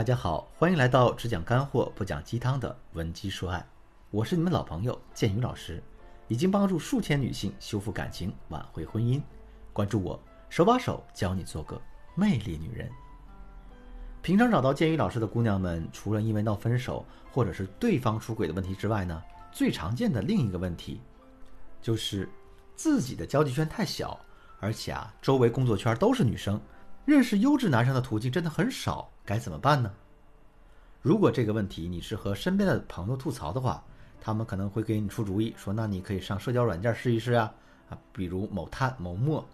大家好，欢迎来到只讲干货不讲鸡汤的文姬说爱，我是你们老朋友建宇老师，已经帮助数千女性修复感情、挽回婚姻。关注我，手把手教你做个魅力女人。平常找到建宇老师的姑娘们，除了因为闹分手或者是对方出轨的问题之外呢，最常见的另一个问题，就是自己的交际圈太小，而且啊，周围工作圈都是女生。认识优质男生的途径真的很少，该怎么办呢？如果这个问题你是和身边的朋友吐槽的话，他们可能会给你出主意，说那你可以上社交软件试一试啊，啊，比如某探、某陌，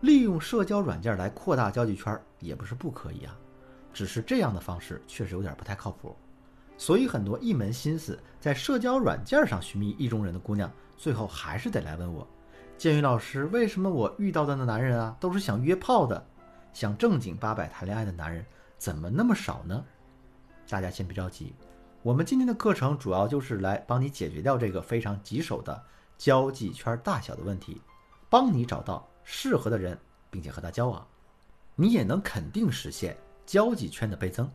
利用社交软件来扩大交际圈也不是不可以啊，只是这样的方式确实有点不太靠谱，所以很多一门心思在社交软件上寻觅意中人的姑娘，最后还是得来问我，建宇老师，为什么我遇到的那男人啊，都是想约炮的？想正经八百谈恋爱的男人怎么那么少呢？大家先别着急，我们今天的课程主要就是来帮你解决掉这个非常棘手的交际圈大小的问题，帮你找到适合的人，并且和他交往，你也能肯定实现交际圈的倍增。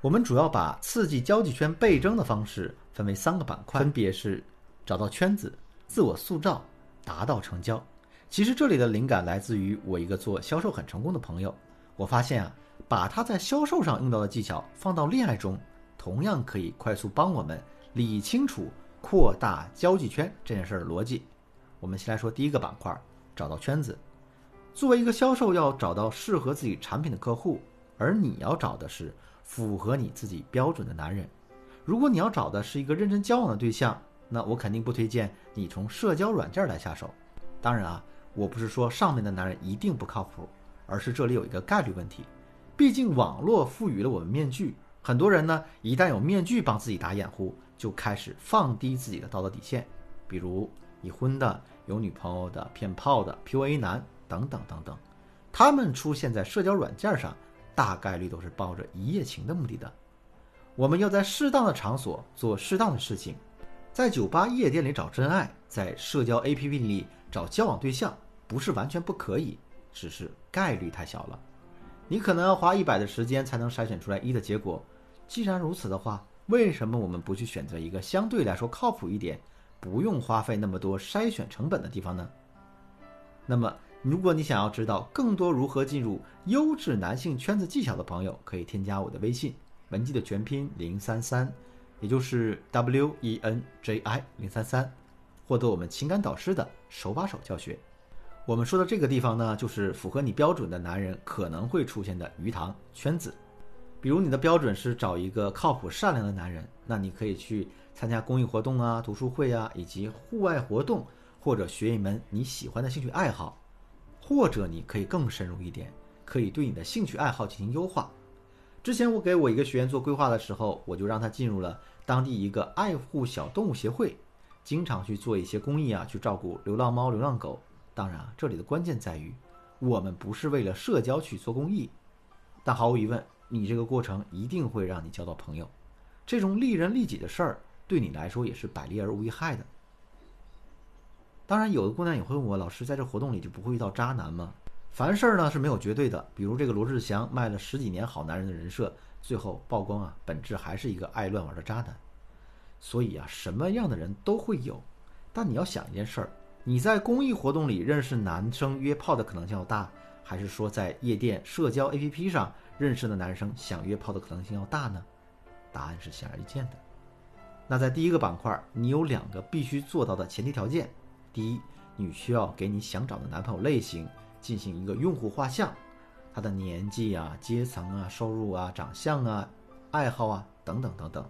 我们主要把刺激交际圈倍增的方式分为三个板块，分别是找到圈子、自我塑造、达到成交。其实这里的灵感来自于我一个做销售很成功的朋友。我发现啊，把他在销售上用到的技巧放到恋爱中，同样可以快速帮我们理清楚扩大交际圈这件事的逻辑。我们先来说第一个板块，找到圈子。作为一个销售，要找到适合自己产品的客户，而你要找的是符合你自己标准的男人。如果你要找的是一个认真交往的对象，那我肯定不推荐你从社交软件来下手。当然啊，我不是说上面的男人一定不靠谱。而是这里有一个概率问题，毕竟网络赋予了我们面具，很多人呢一旦有面具帮自己打掩护，就开始放低自己的道德底线，比如已婚的、有女朋友的、骗炮的、PUA 男等等等等，他们出现在社交软件上，大概率都是抱着一夜情的目的的。我们要在适当的场所做适当的事情，在酒吧、夜店里找真爱，在社交 APP 里找交往对象，不是完全不可以。只是概率太小了，你可能要花一百的时间才能筛选出来一的结果。既然如此的话，为什么我们不去选择一个相对来说靠谱一点、不用花费那么多筛选成本的地方呢？那么，如果你想要知道更多如何进入优质男性圈子技巧的朋友，可以添加我的微信文姬的全拼零三三，也就是 W E N J I 零三三，获得我们情感导师的手把手教学。我们说的这个地方呢，就是符合你标准的男人可能会出现的鱼塘圈子。比如你的标准是找一个靠谱善良的男人，那你可以去参加公益活动啊、读书会啊，以及户外活动，或者学一门你喜欢的兴趣爱好。或者你可以更深入一点，可以对你的兴趣爱好进行优化。之前我给我一个学员做规划的时候，我就让他进入了当地一个爱护小动物协会，经常去做一些公益啊，去照顾流浪猫、流浪狗。当然啊，这里的关键在于，我们不是为了社交去做公益，但毫无疑问，你这个过程一定会让你交到朋友。这种利人利己的事儿，对你来说也是百利而无一害的。当然，有的姑娘也会问我，老师在这活动里就不会遇到渣男吗？凡事呢是没有绝对的。比如这个罗志祥卖了十几年好男人的人设，最后曝光啊，本质还是一个爱乱玩的渣男。所以啊，什么样的人都会有，但你要想一件事儿。你在公益活动里认识男生约炮的可能性要大，还是说在夜店社交 APP 上认识的男生想约炮的可能性要大呢？答案是显而易见的。那在第一个板块，你有两个必须做到的前提条件：第一，你需要给你想找的男朋友类型进行一个用户画像，他的年纪啊、阶层啊、收入啊、长相啊、爱好啊等等等等；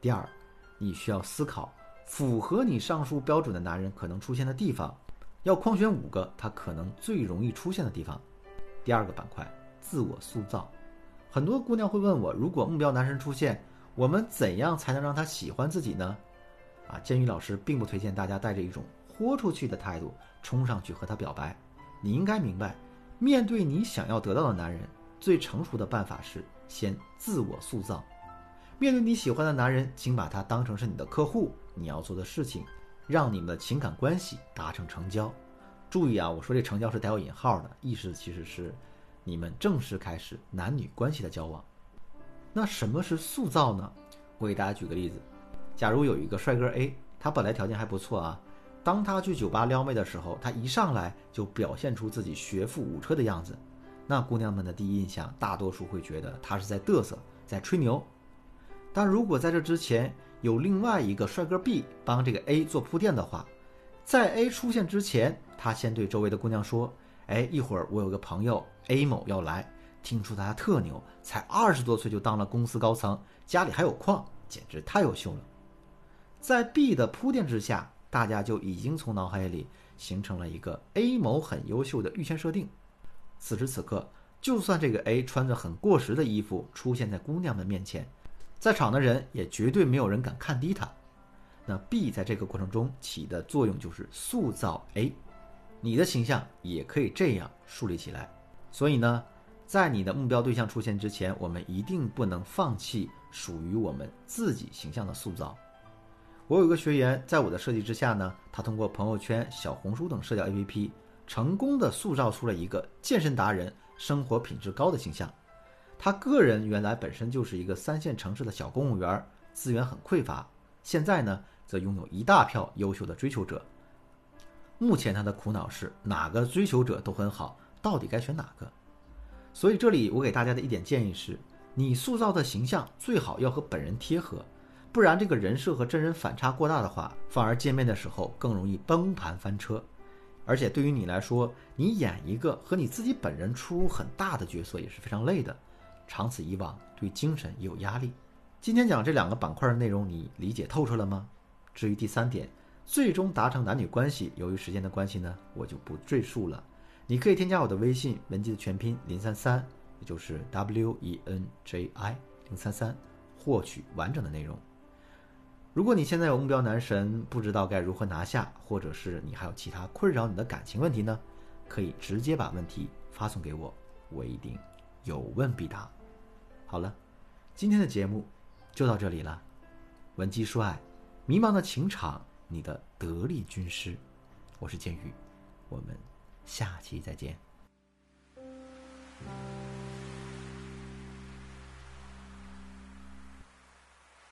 第二，你需要思考。符合你上述标准的男人可能出现的地方，要框选五个他可能最容易出现的地方。第二个板块，自我塑造。很多姑娘会问我，如果目标男神出现，我们怎样才能让他喜欢自己呢？啊，鉴于老师并不推荐大家带着一种豁出去的态度冲上去和他表白。你应该明白，面对你想要得到的男人，最成熟的办法是先自我塑造。面对你喜欢的男人，请把他当成是你的客户。你要做的事情，让你们的情感关系达成成交。注意啊，我说这成交是带有引号的，意思其实是你们正式开始男女关系的交往。那什么是塑造呢？我给大家举个例子，假如有一个帅哥 A，他本来条件还不错啊，当他去酒吧撩妹的时候，他一上来就表现出自己学富五车的样子，那姑娘们的第一印象大多数会觉得他是在嘚瑟，在吹牛。但如果在这之前有另外一个帅哥 B 帮这个 A 做铺垫的话，在 A 出现之前，他先对周围的姑娘说：“哎，一会儿我有个朋友 A 某要来，听说他特牛，才二十多岁就当了公司高层，家里还有矿，简直太优秀了。”在 B 的铺垫之下，大家就已经从脑海里形成了一个 A 某很优秀的预先设定。此时此刻，就算这个 A 穿着很过时的衣服出现在姑娘们面前，在场的人也绝对没有人敢看低他。那 B 在这个过程中起的作用就是塑造 A，你的形象也可以这样树立起来。所以呢，在你的目标对象出现之前，我们一定不能放弃属于我们自己形象的塑造。我有个学员，在我的设计之下呢，他通过朋友圈、小红书等社交 APP，成功的塑造出了一个健身达人、生活品质高的形象。他个人原来本身就是一个三线城市的小公务员，资源很匮乏，现在呢。则拥有一大票优秀的追求者。目前他的苦恼是哪个追求者都很好，到底该选哪个？所以这里我给大家的一点建议是：你塑造的形象最好要和本人贴合，不然这个人设和真人反差过大的话，反而见面的时候更容易崩盘翻车。而且对于你来说，你演一个和你自己本人出入很大的角色也是非常累的，长此以往对精神也有压力。今天讲这两个板块的内容，你理解透彻了吗？至于第三点，最终达成男女关系，由于时间的关系呢，我就不赘述了。你可以添加我的微信文姬的全拼零三三，也就是 W E N J I 零三三，获取完整的内容。如果你现在有目标男神，不知道该如何拿下，或者是你还有其他困扰你的感情问题呢？可以直接把问题发送给我，我一定有问必答。好了，今天的节目就到这里了，文姬说爱。迷茫的情场，你的得力军师，我是剑宇，我们下期再见。